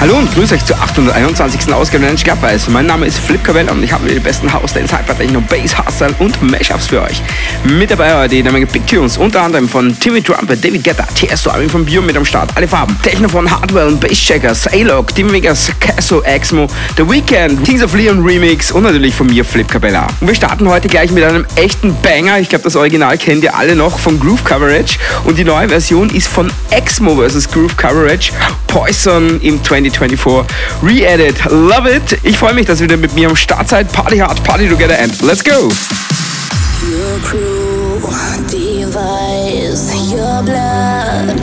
Hallo und grüße euch zur 821. Ausgabe der Clubweiß. Mein Name ist Flip Cabella und ich habe mir die besten House, Dance, Hyper, Techno, Bass, Hustle und Mashups für euch. Mit dabei heute eine Menge Big Tunes, unter anderem von Timmy Trumpet, David Guetta, Tiesto, Armin von Bio mit am Start, alle Farben, Techno von Hardwell und Basscheckers, A-Log, Tim Vegas, Casso, Exmo, The Weeknd, Kings of Leon Remix und natürlich von mir Flip Cabella. Und wir starten heute gleich mit einem echten Banger. Ich glaube, das Original kennt ihr alle noch von Groove Coverage und die neue Version ist von Exmo vs. Groove Coverage, Poison im 20 2024 Re-Edit. Love it. Ich freue mich, dass ihr wieder mit mir am Start seid. Party hard, party together and let's go. Your crew device your blood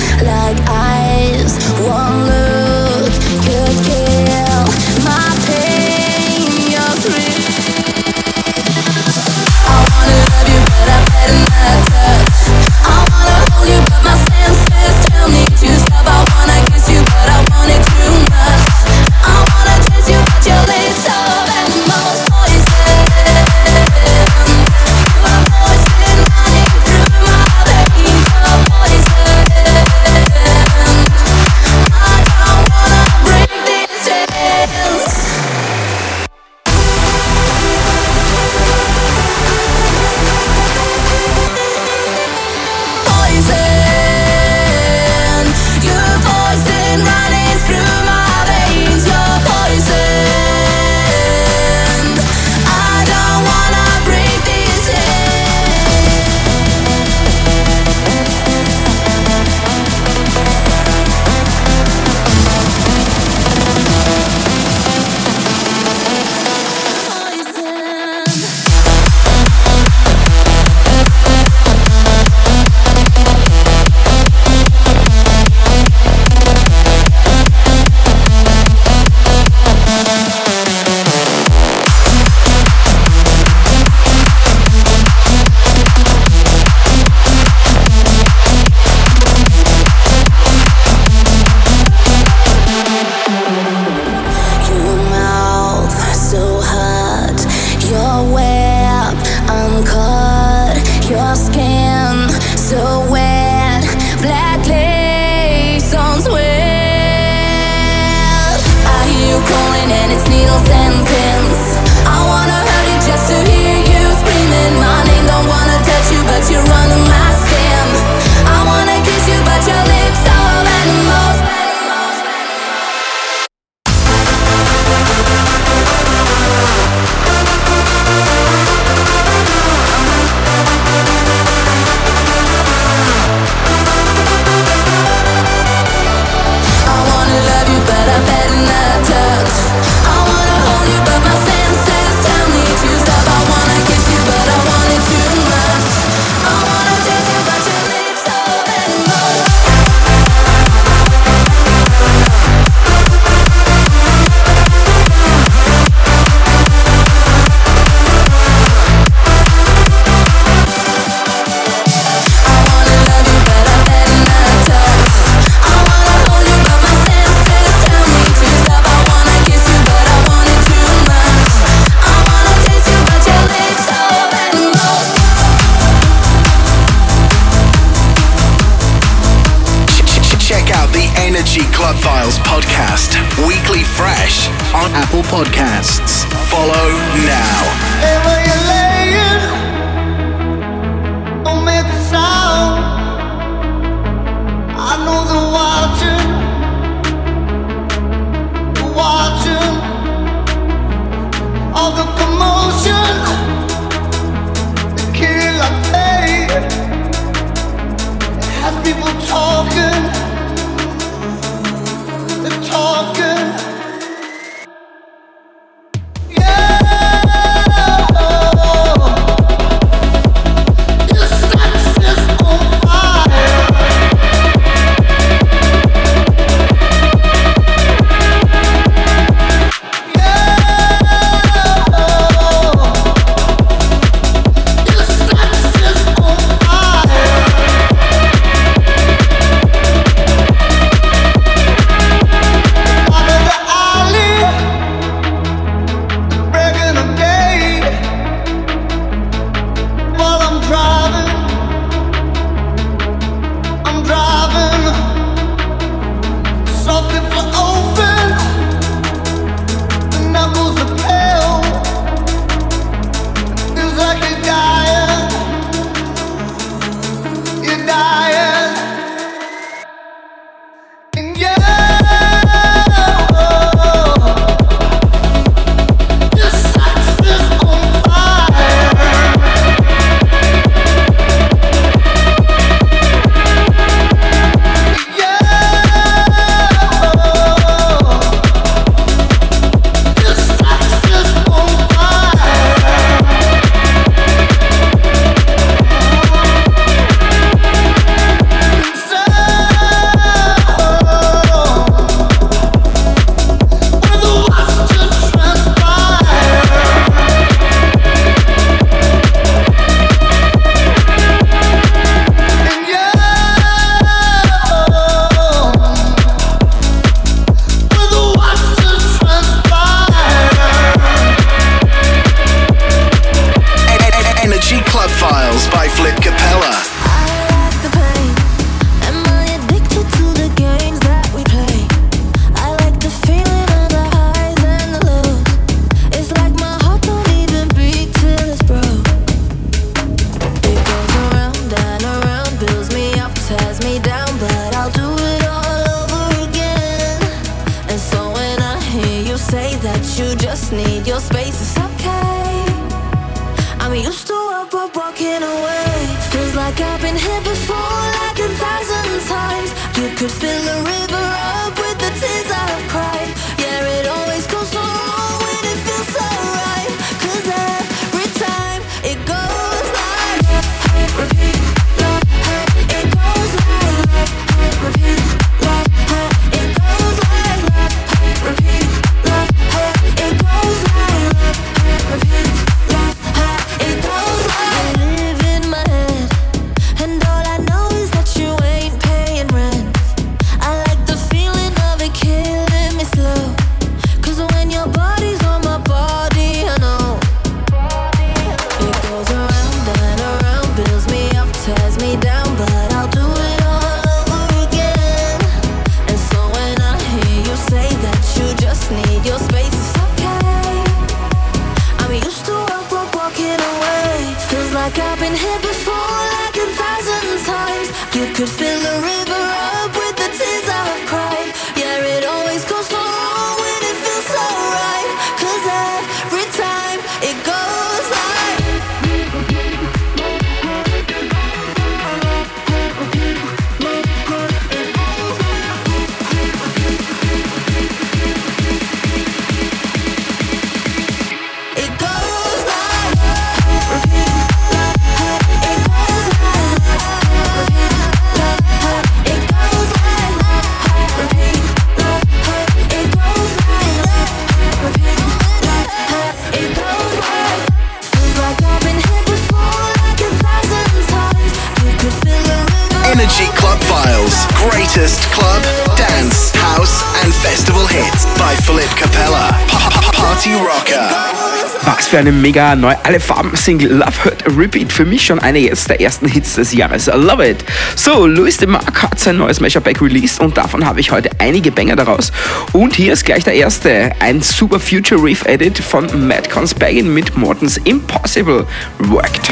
für eine mega neu alle Farben Single Love Hurt Repeat. Für mich schon eine jetzt der ersten Hits des Jahres. I love it. So, Louis de Marc hat sein neues Mashup Back released und davon habe ich heute einige Banger daraus. Und hier ist gleich der erste. Ein super Future Reef Edit von Matt Conspagan mit Mortens Impossible Worked.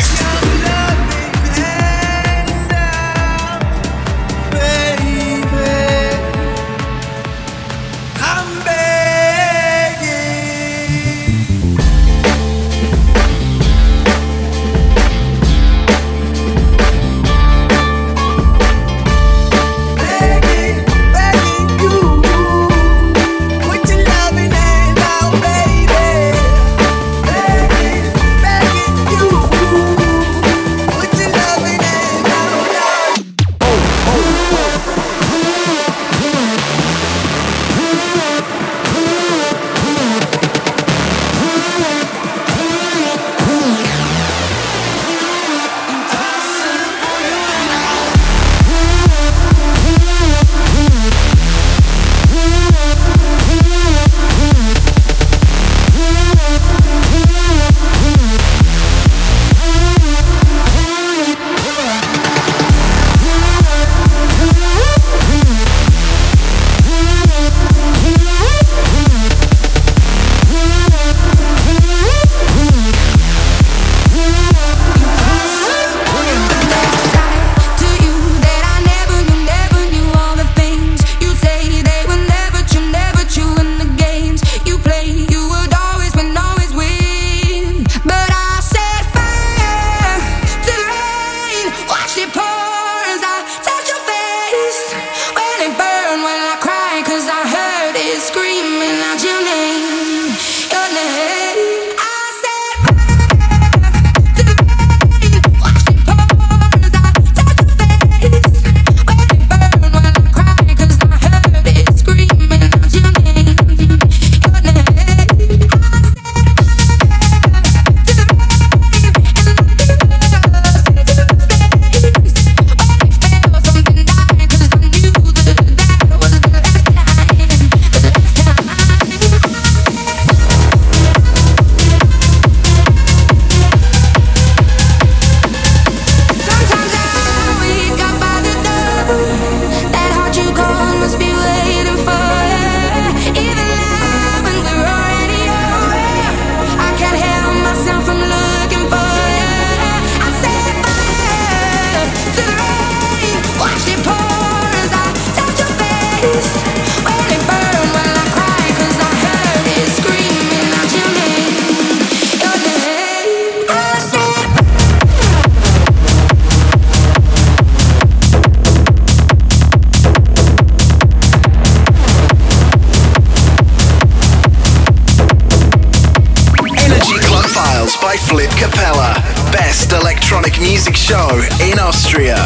In Austria,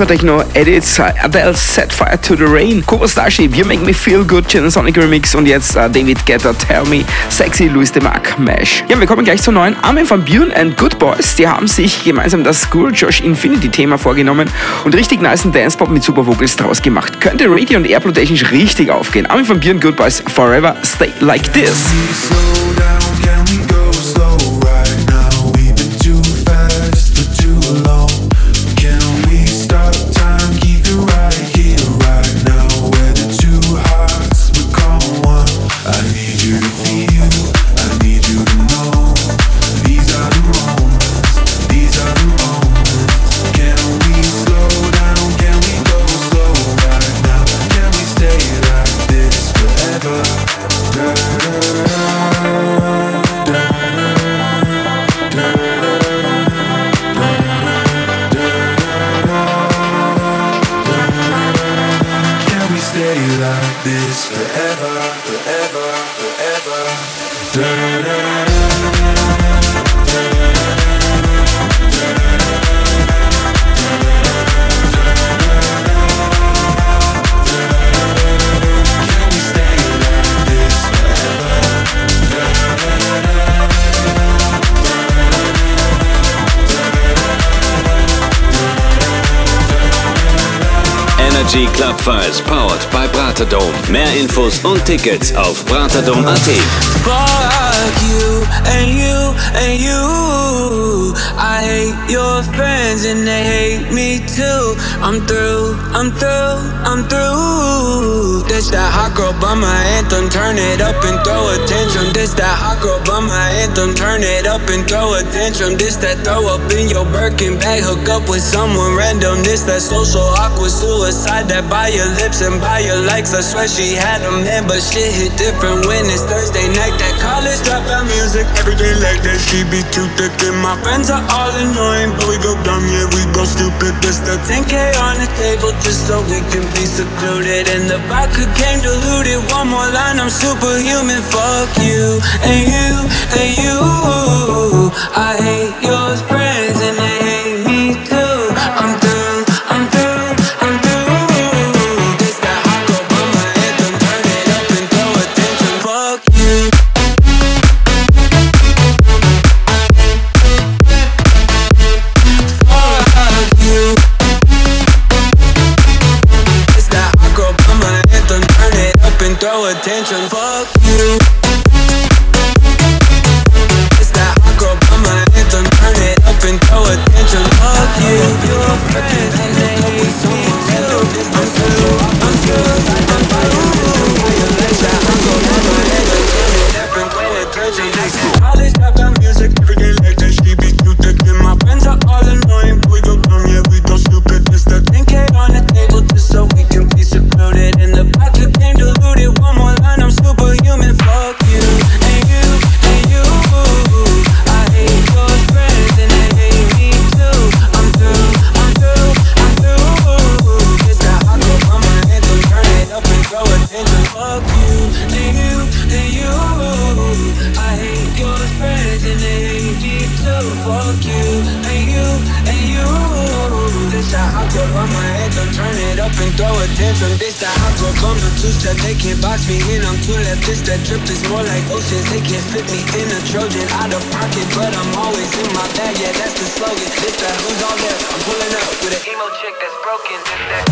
Hypertechno Edits. Adele Set Fire to the Rain. Cooper Starship, You Make Me Feel Good, Sonic Remix und jetzt uh, David Guetta, Tell Me, Sexy, Louis DeMarc, Mesh. Ja, wir kommen gleich zur neuen Armin von Björn and Good Boys. Die haben sich gemeinsam das School Josh Infinity Thema vorgenommen und richtig nice Dance-Pop mit Super Vocals draus gemacht. Könnte Radio und Airplay technisch richtig aufgehen. Armin von Björn Good Boys, Forever Stay Like This. 一句话 Files powered by Bratadome. Mehr Infos und Tickets auf bratadome.at. friends and they hate me too. I'm through, I'm through, I'm through. This that hot girl by my anthem. Turn it up and throw a tantrum. This that hot girl by my anthem. Turn it up and throw a tantrum. This that throw up in your Birkin bag. Hook up with someone random. This that social awkward suicide that by your lips and by your likes. I swear she had a man, but shit hit different when it's Thursday night. That college dropout music. Every day like that, she be too thick. And my friends are all annoying, but we go dumb, yeah, we go stupid. This the 10K on the table just so we can be secluded. And the vodka came diluted. One more line, I'm superhuman. Fuck you and you and you. I hate your friends too left. This that drip is more like oceans. They can't fit me in a Trojan. Out of pocket, but I'm always in my bag. Yeah, that's the slogan. This that who's all there. I'm pulling up with an emo chick that's broken. This that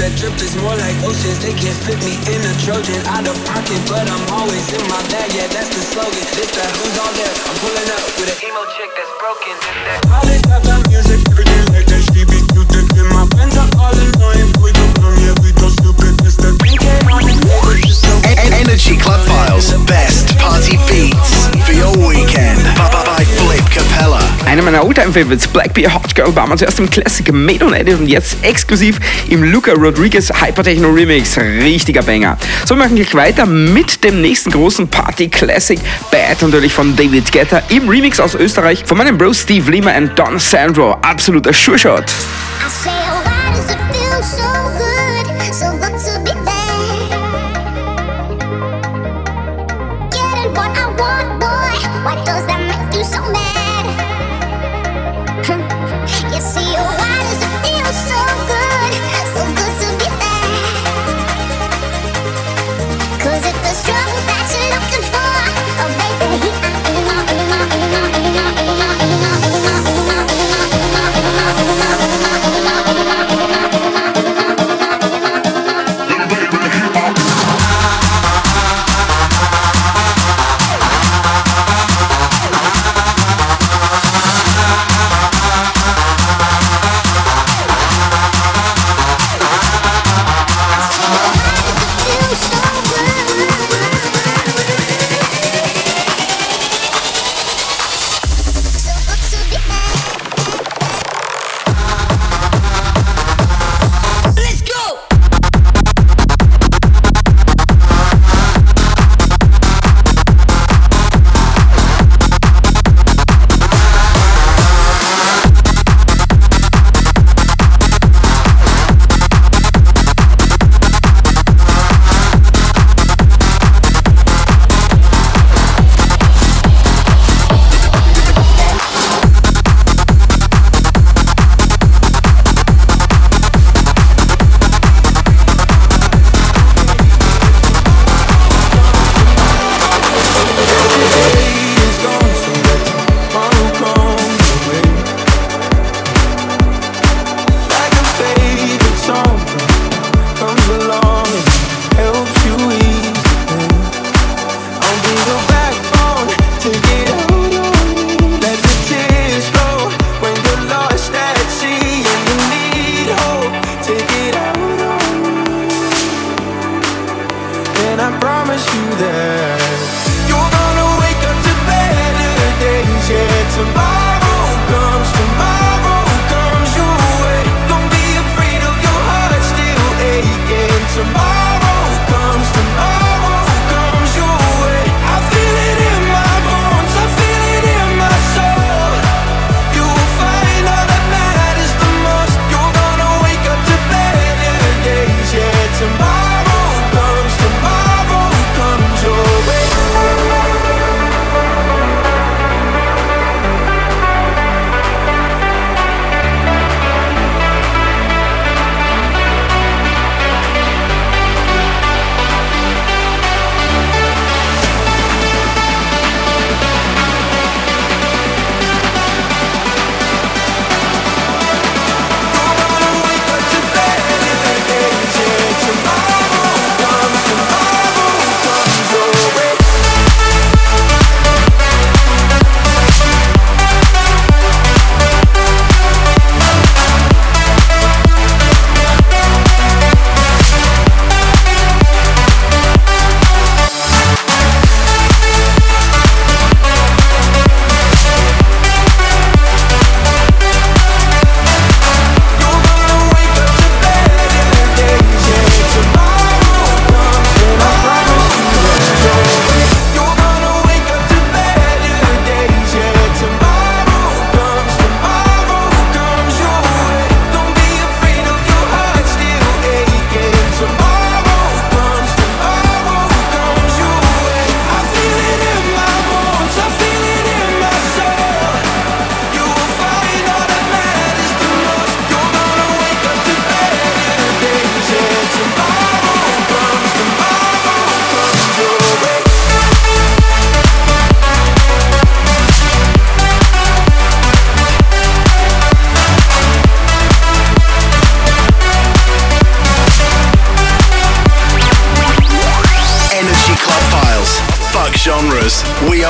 that drip is more like oceans. They can't fit me in a Trojan. Out of pocket, but I'm always in my bag. Yeah, that's the slogan. This that who's all there. I'm pulling up with an emo chick that's broken. Meiner Oldtime-Favorites, Blackbeard Hot Girl, war mal zuerst im Classic Made on Edit und jetzt exklusiv im Luca Rodriguez Hypertechno Remix. Richtiger Banger. So, wir machen gleich weiter mit dem nächsten großen Party-Classic. Bad natürlich von David Guetta im Remix aus Österreich von meinem Bro Steve Lima und Don Sandro. Absoluter Sure-Shot. I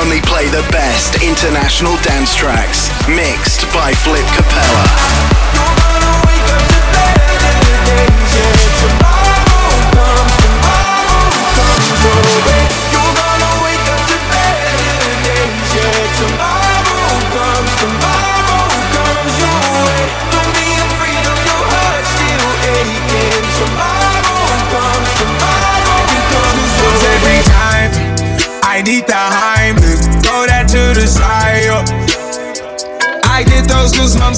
only play the best international dance tracks. Mixed by Flip Capella.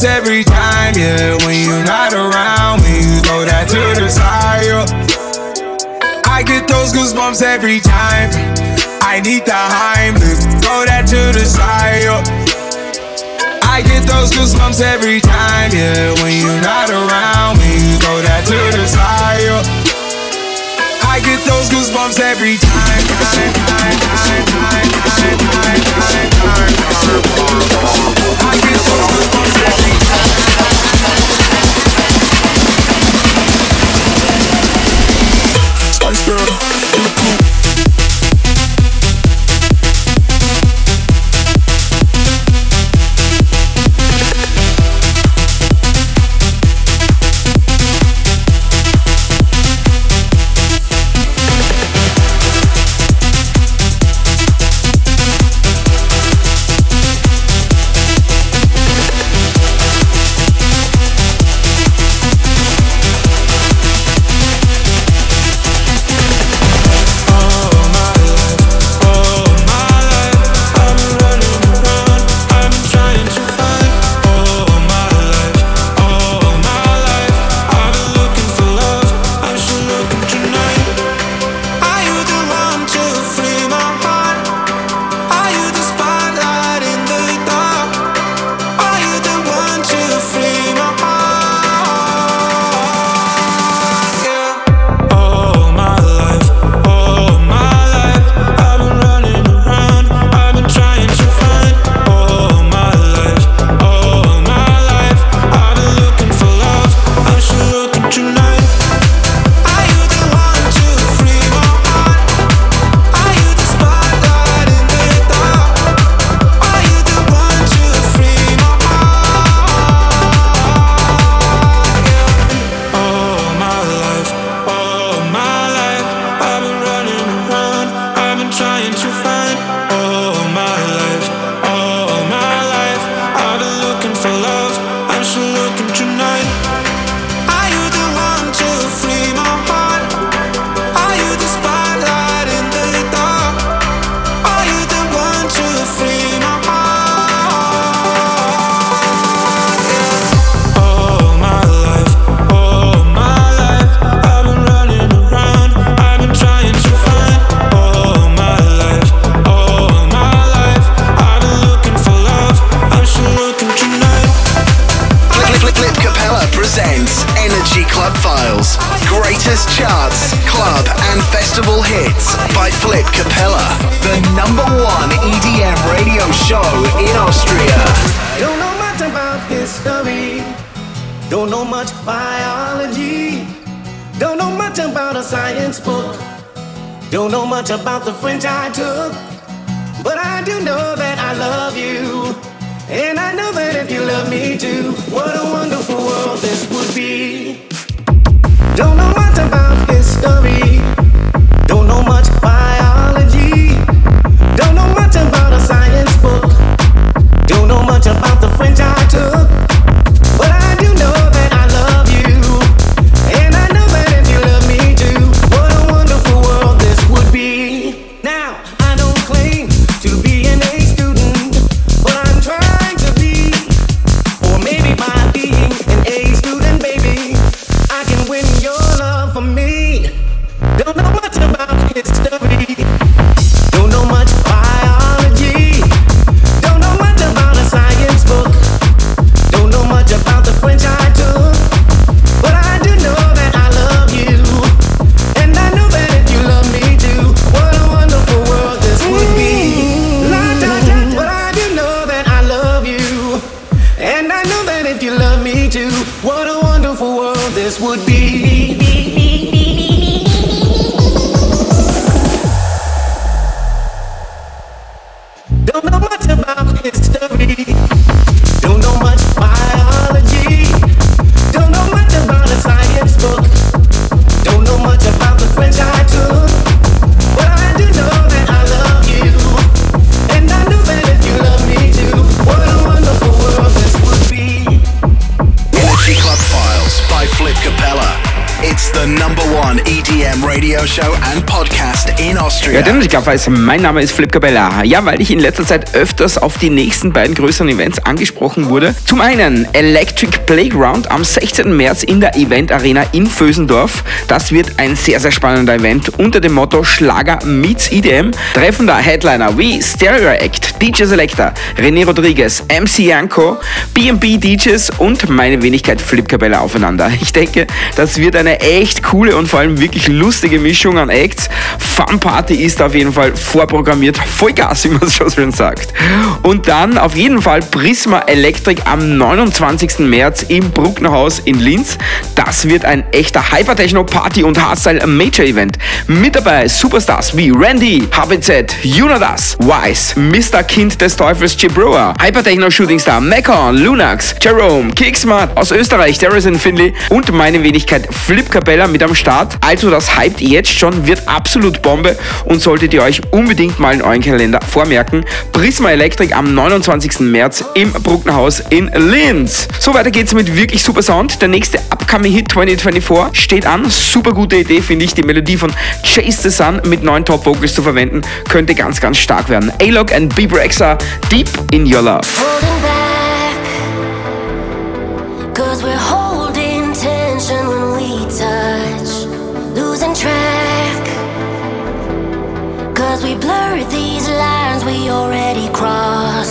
every time, yeah. When you're not around me, you throw that to the side. Yeah. I get those goosebumps every time. I need the Heimlich, throw that to the side. Yeah. I get those goosebumps every time, yeah. When you're not around me, you throw that to the side. Yeah. I get those goosebumps every time. I get those goosebumps every time. Capella. It's the number one EDM radio show and podcast in Ja, Austria. den ich weiß, mein Name ist Flip Cabella. Ja, weil ich in letzter Zeit öfters auf die nächsten beiden größeren Events angesprochen wurde. Zum einen Electric Playground am 16. März in der Event Arena in Vösendorf. Das wird ein sehr, sehr spannender Event unter dem Motto Schlager meets EDM. Treffen da Headliner wie Stereo Act, DJ Selector, René Rodriguez, MC Yanko, B&B DJs und meine Wenigkeit Flip Cabella aufeinander. Ich denke, das wird eine echt coole und vor allem wirklich lustige Mischung an Acts. Fun Party ist auf jeden Fall vorprogrammiert. Voll Gas, wie man es schon schön sagt. Und dann auf jeden Fall Prisma Electric am 29. März im Brucknerhaus in Linz. Das wird ein echter Hypertechno Party und Hardstyle Major Event. Mit dabei Superstars wie Randy, HBZ, Junadas, Wise, Mr. Kind des Teufels Chibroa, Hypertechno Shooting Star Mekon, Lunax, Jerome, Kicksmart aus Österreich, Darrison Finley und meine Wenigkeit Flip Capella mit am Start. Also das hypt jetzt schon, wird absolut Bombe und solltet ihr euch unbedingt mal in euren Kalender vormerken. Prisma Electric am 29. März im Brucknerhaus in Linz. So weiter geht's mit wirklich super Sound. Der nächste Upcoming Hit 2024 steht an. Super gute Idee, finde ich. Die Melodie von Chase the Sun mit neuen Top Vocals zu verwenden, könnte ganz, ganz stark werden. A-Log and B-Brexa, Deep in Your Love. These lines we already crossed.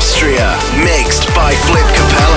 Austria, mixed by Flip Capella.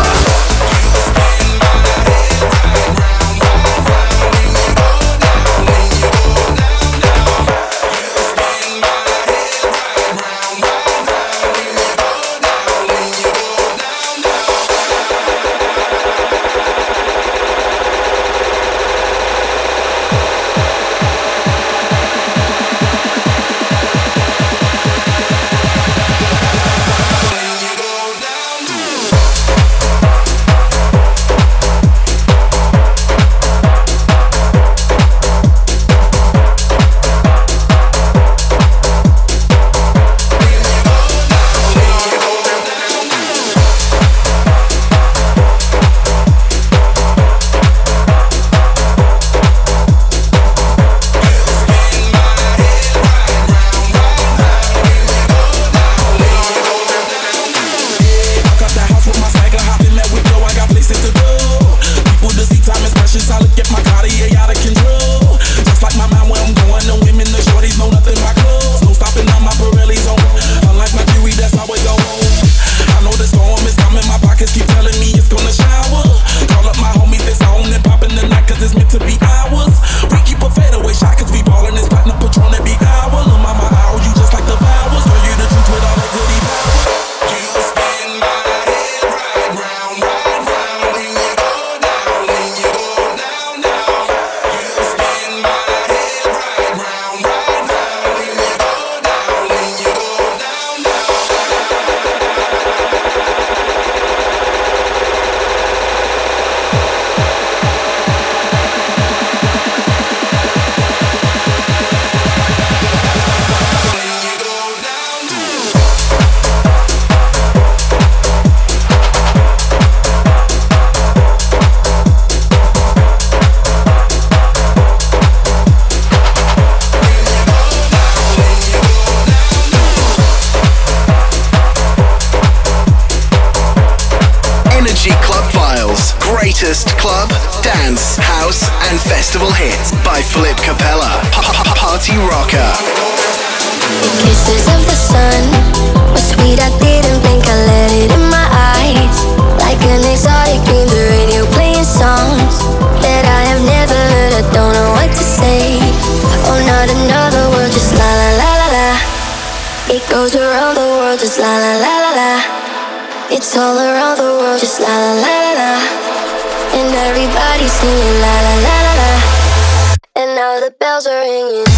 club, dance, house, and festival hits by Philip Capella, Party Rocker. The kisses of the sun were sweet, I didn't blink, I let it in my eyes. Like an exotic dream, the radio playing songs that I have never heard, I don't know what to say. Oh, not another word, just la la la la la. It goes around the world, just la la la la la. It's all around the world, just la la la la la everybody's singing la la la la la. And now the bells are ringing.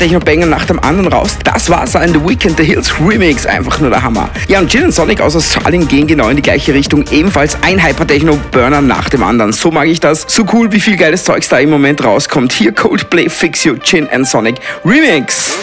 Ein Hyper-Techno-Banger nach dem anderen raus. Das war sein The Weekend The Hills Remix, einfach nur der Hammer. Ja, und Gin Sonic aus Australien gehen genau in die gleiche Richtung. Ebenfalls ein Hyper-Techno-Burner nach dem anderen. So mag ich das. So cool, wie viel geiles Zeugs da im Moment rauskommt. Hier Coldplay Fix You, Gin and Sonic Remix.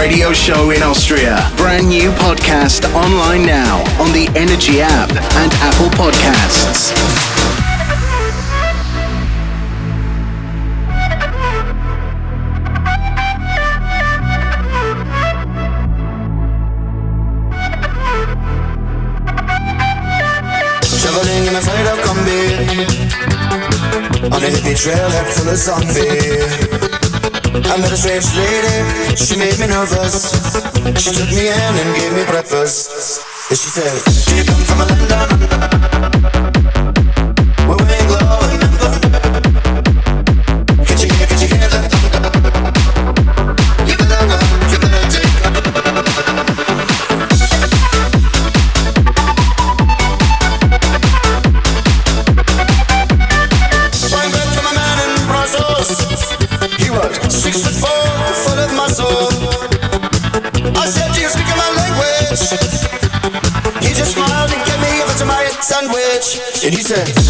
Radio show in Austria. Brand new podcast online now on the Energy app and Apple Podcasts. Traveling in a faded up combi On a hippie trailhead full of zombie I met a strange lady, she made me nervous. She took me in and gave me breakfast. And she said, Do you come from London? And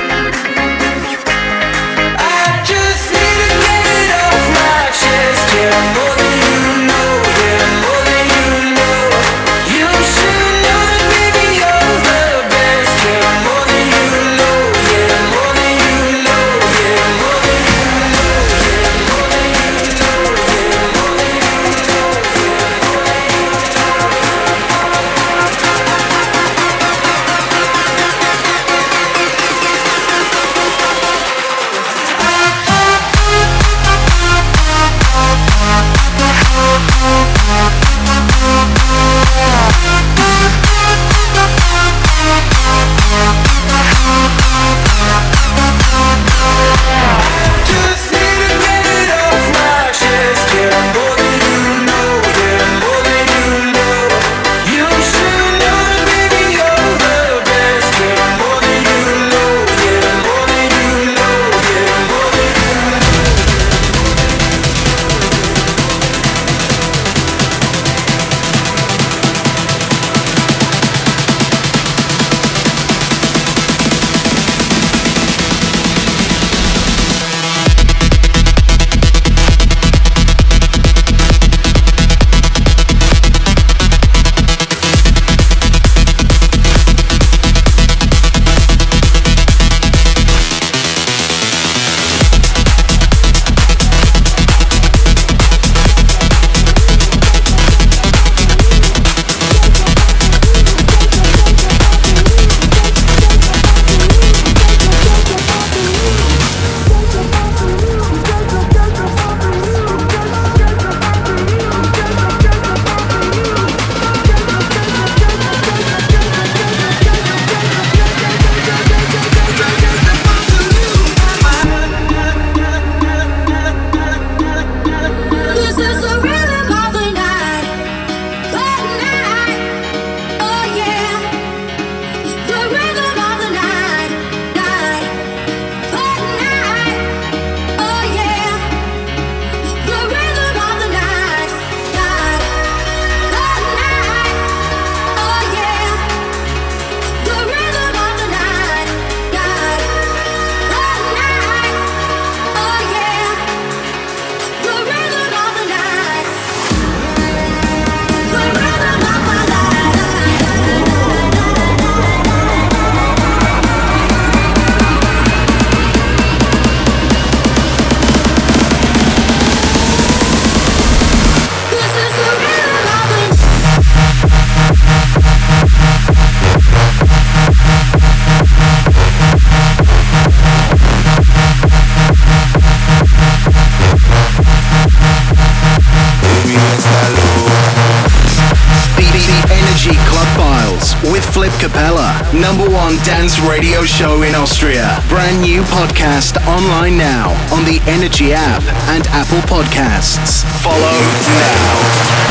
number one dance radio show in Austria. Brand new podcast online now on the Energy app and Apple Podcasts. Follow now.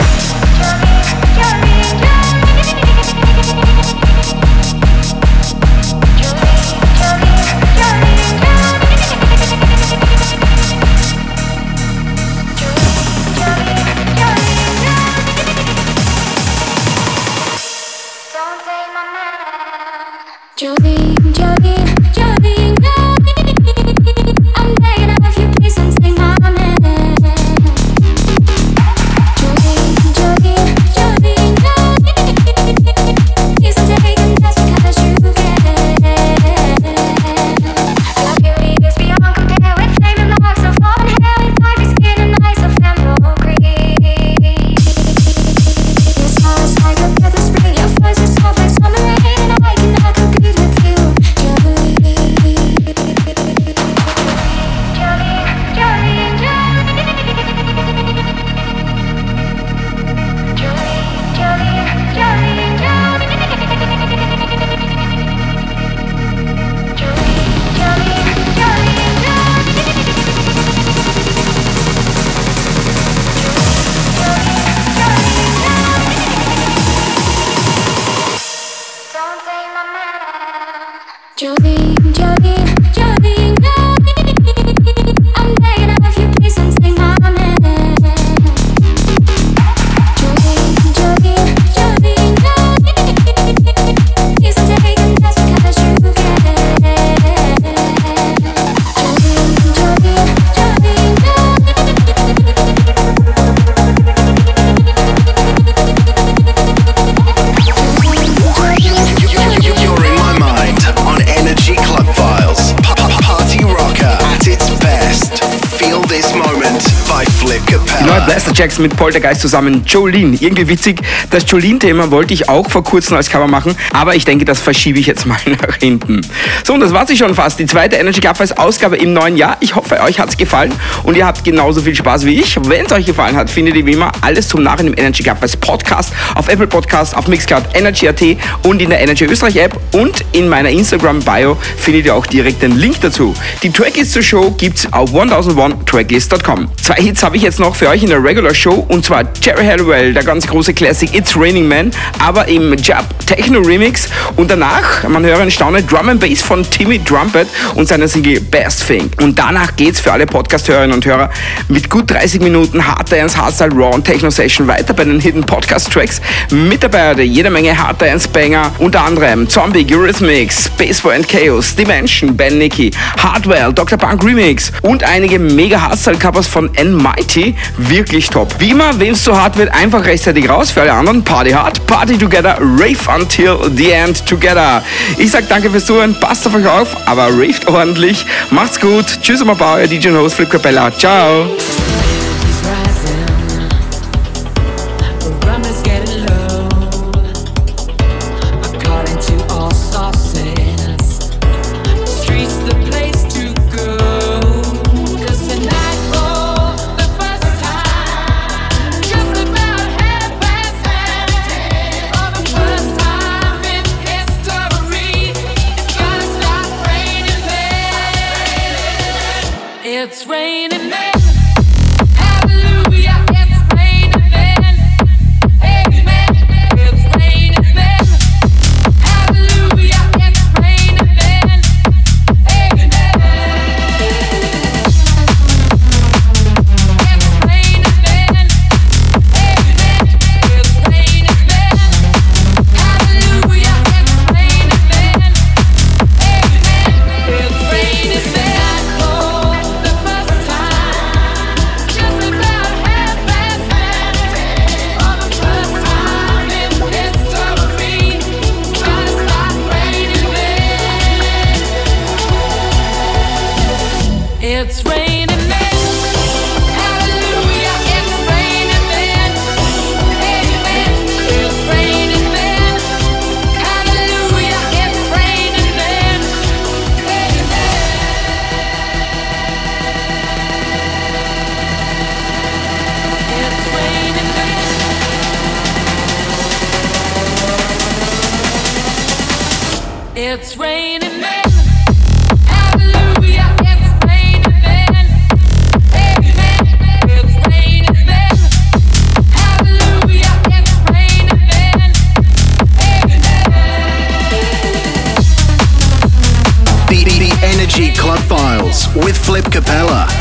Poltergeist zusammen. Jolene. Irgendwie witzig. Das Jolene-Thema wollte ich auch vor kurzem als Cover machen, aber ich denke, das verschiebe ich jetzt mal nach hinten. So, und das war sie schon fast. Die zweite Energy als Ausgabe im neuen Jahr. Ich hoffe, euch hat's gefallen und ihr habt genauso viel Spaß wie ich. Wenn es euch gefallen hat, findet ihr wie immer alles zum Nachhinein im Energy als Podcast auf Apple Podcast, auf Mixcloud, Energy.at und in der Energy Österreich App und in meiner Instagram Bio findet ihr auch direkt den Link dazu. Die Tracklist zur Show gibt's auf 1001tracklist.com. Zwei Hits habe ich jetzt noch für euch in der Regular Show und zwar Jerry Halliwell, der ganz große Classic It's Raining Man, aber im Jab Techno Remix und danach, man höre und staune, Drum and Bass von Timmy Trumpet und seiner Single Best Thing. Und danach geht's für alle Podcast-Hörerinnen und Hörer mit gut 30 Minuten Hard Dance, Hardstyle, Raw und Techno Session weiter bei den Hidden Podcast Tracks. Mit dabei jede Menge Hard Dance Banger, unter anderem Zombie, Eurythmics, Spaceboy and Chaos, Dimension, Ben Nicky, Hardwell, Dr. Punk Remix und einige mega Hardstyle Covers von N Mighty. Wirklich top. Wie immer, wem's zu hart wird, einfach rechtzeitig raus. Für alle anderen, Party hard, Party together, rave until the end together. Ich sag danke fürs Zuhören, passt auf euch auf, aber raved ordentlich. Macht's gut. Tschüss, und Bauer, DJ und Host Flip Capella. Ciao.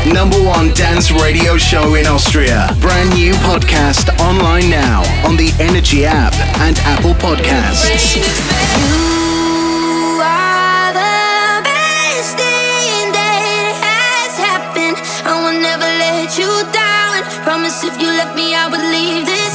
Number one dance radio show in Austria. Brand new podcast online now on the Energy app and Apple Podcasts. You are ah, the best thing that has happened. I will never let you down. Promise if you left me, I would leave this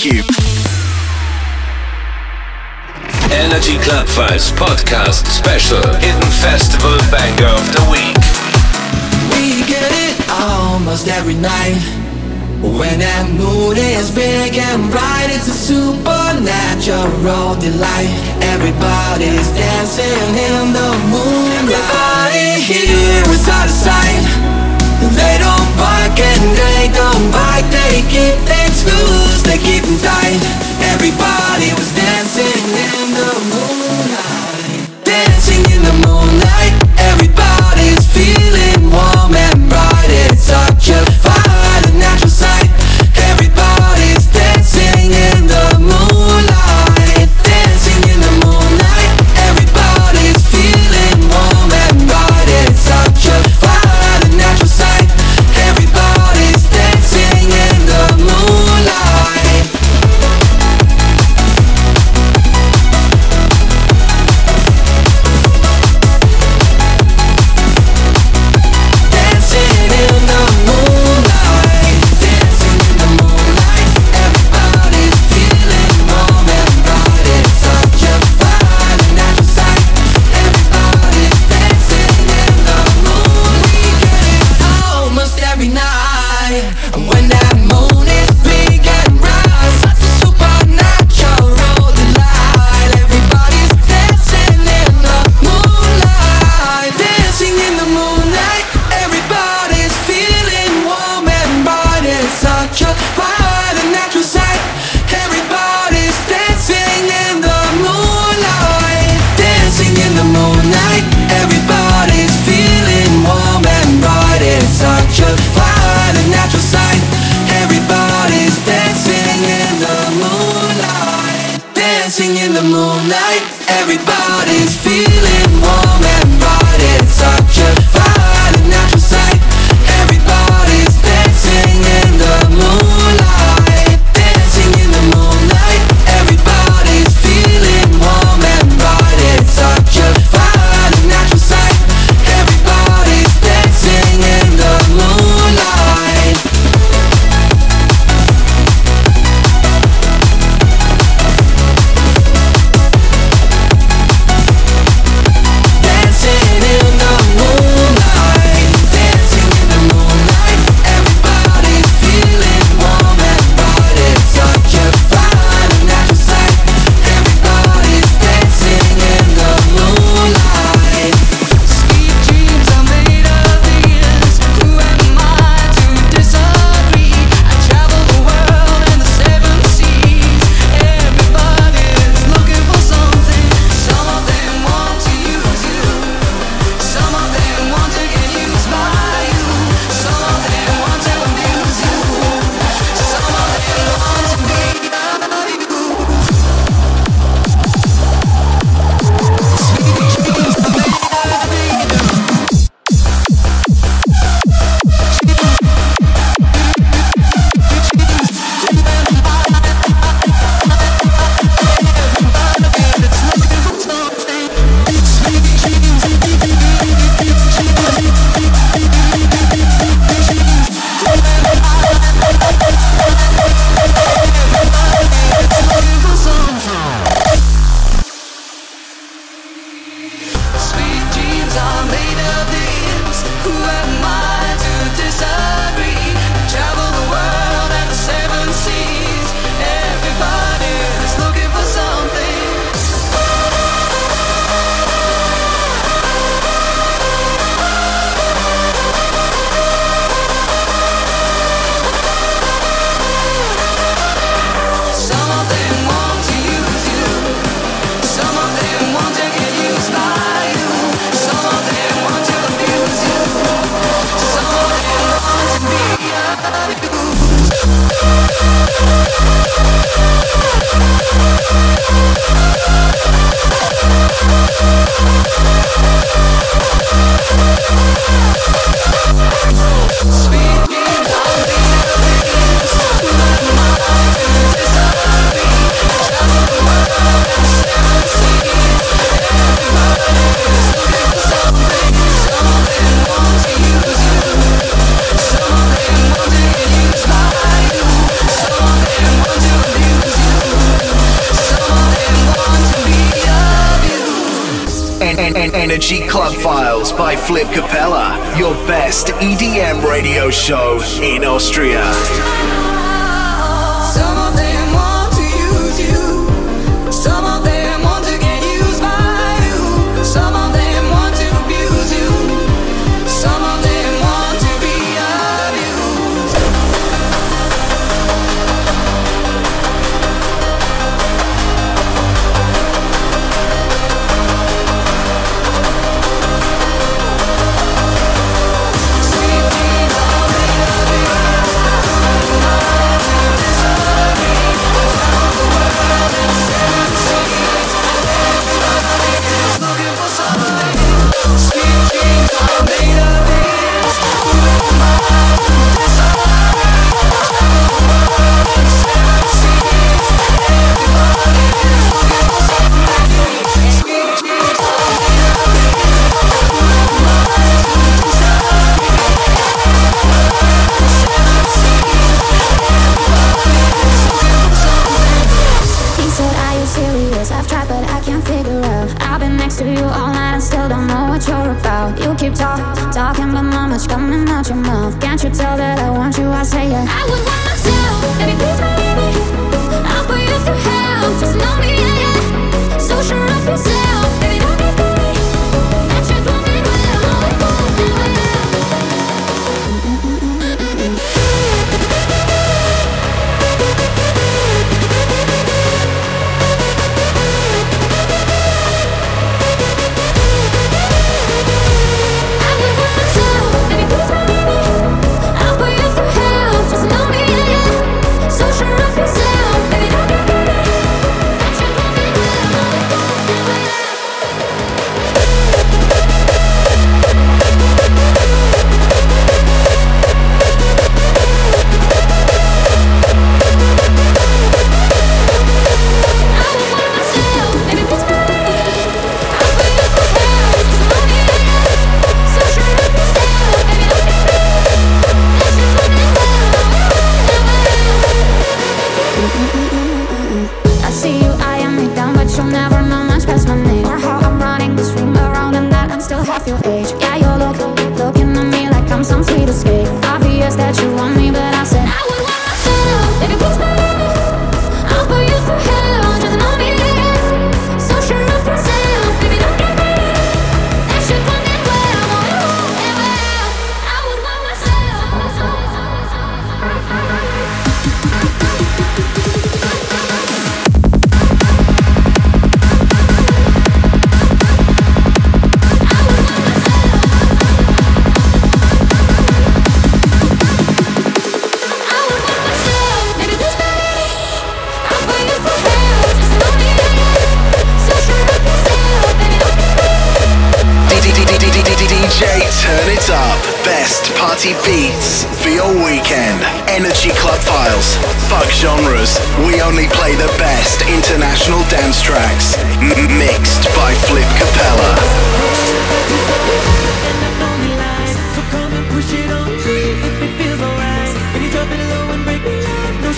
Thank. Energy Club Files Podcast Special Hidden Festival Banger of the Week. We get it almost every night. When that moon is big and bright, it's a supernatural delight. Everybody's dancing in the moonlight. Everybody here is out of sight. They don't bark and they don't bite. They keep things loose, they keep them tight. Everybody was dancing in the moonlight.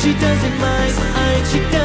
She doesn't mind. She doesn't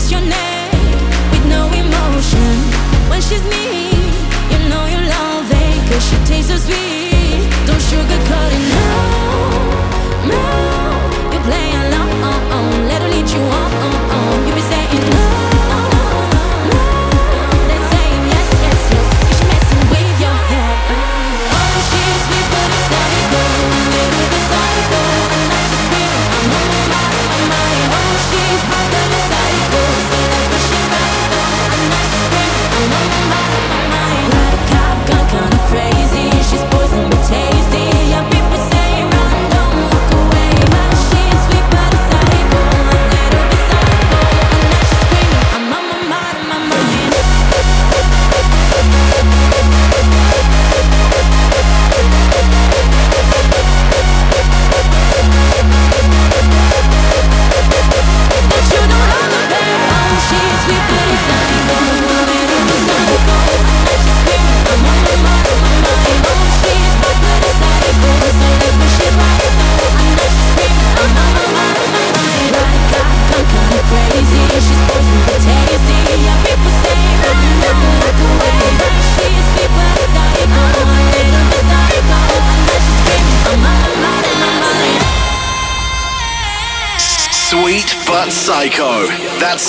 miss your name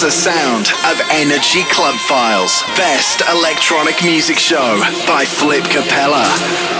the sound of Energy Club Files, best electronic music show by Flip Capella.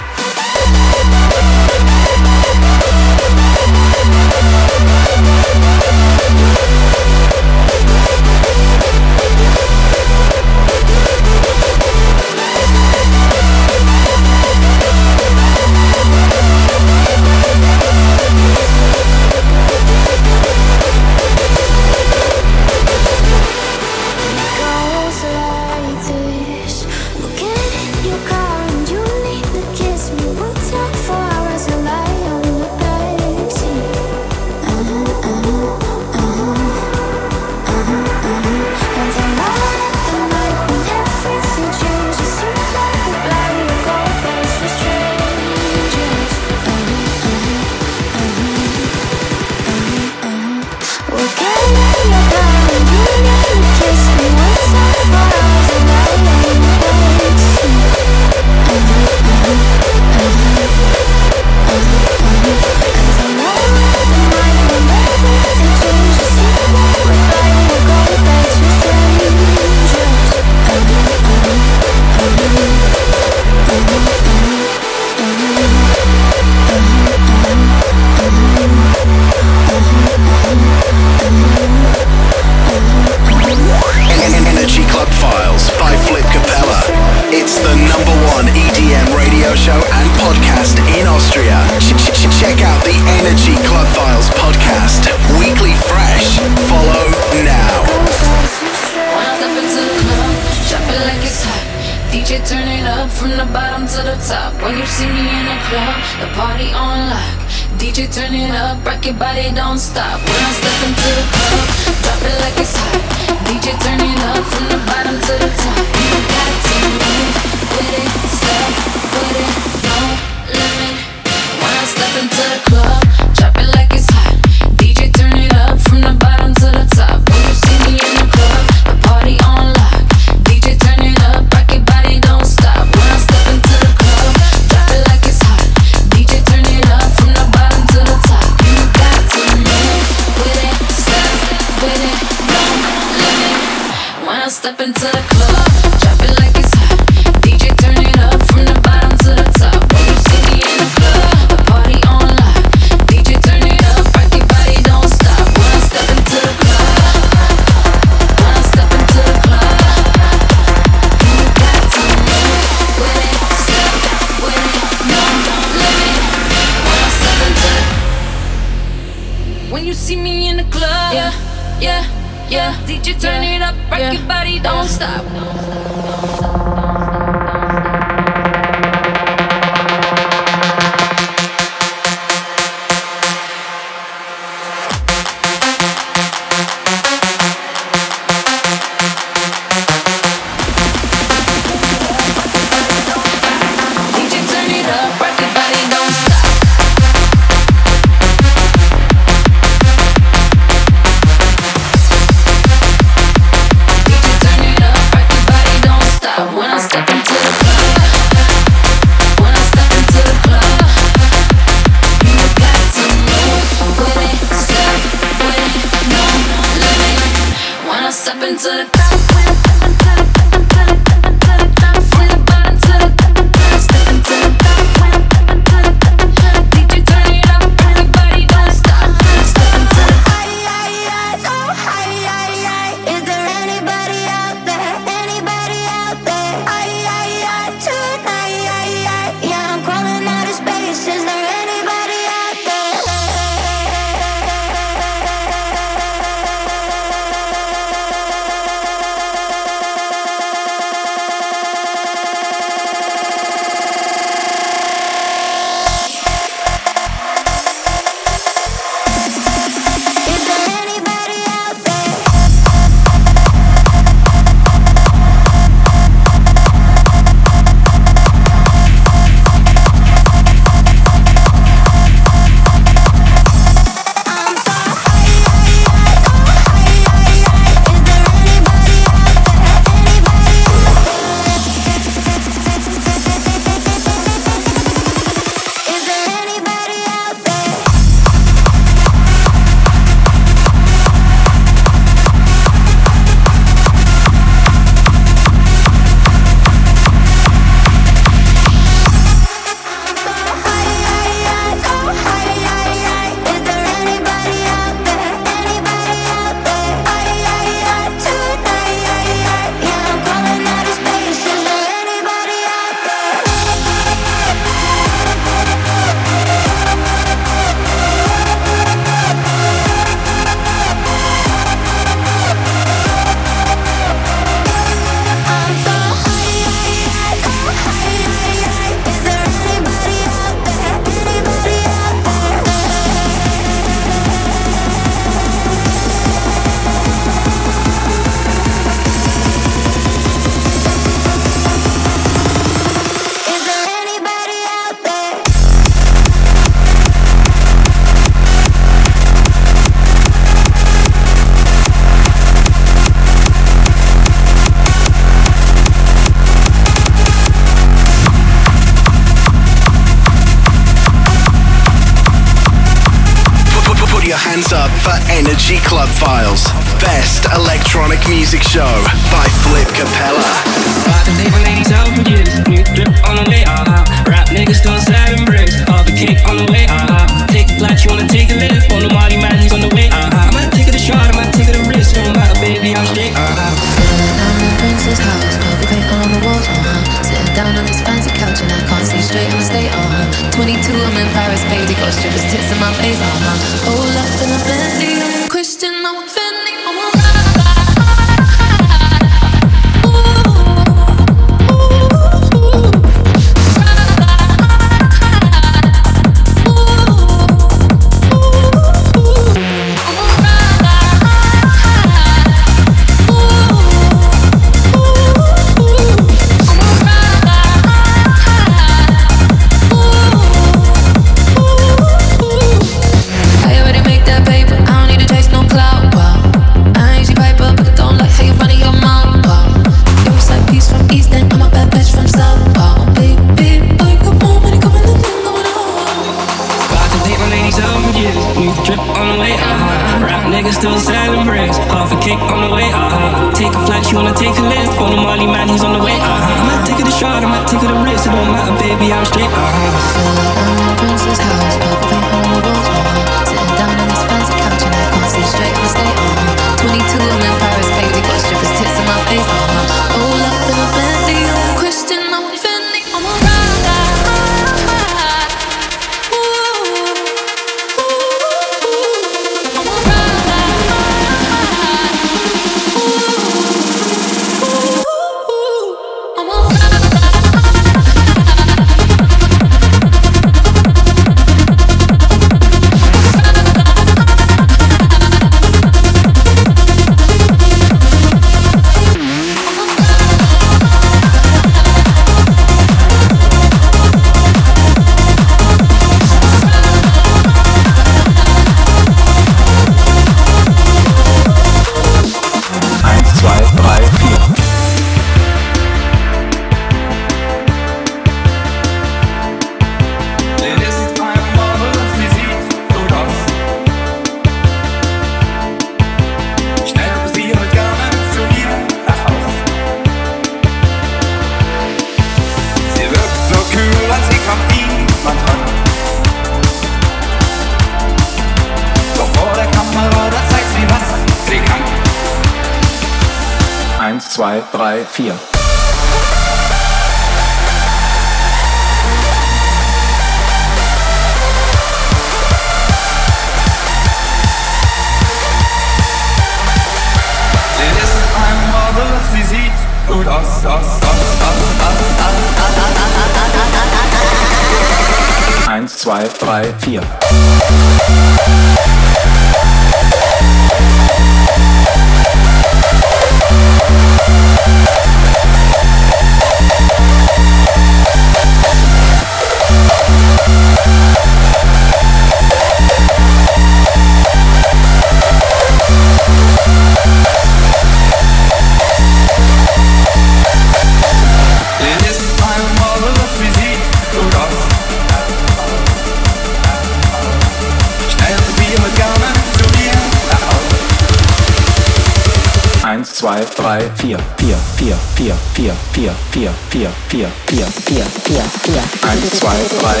zwei, drei, vier, vier, vier, vier, vier, vier, vier, vier, vier, vier, vier, vier, vier. Eins, zwei, drei.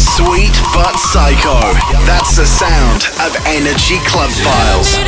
Sweet but psycho. That's the sound of Energy Club Files.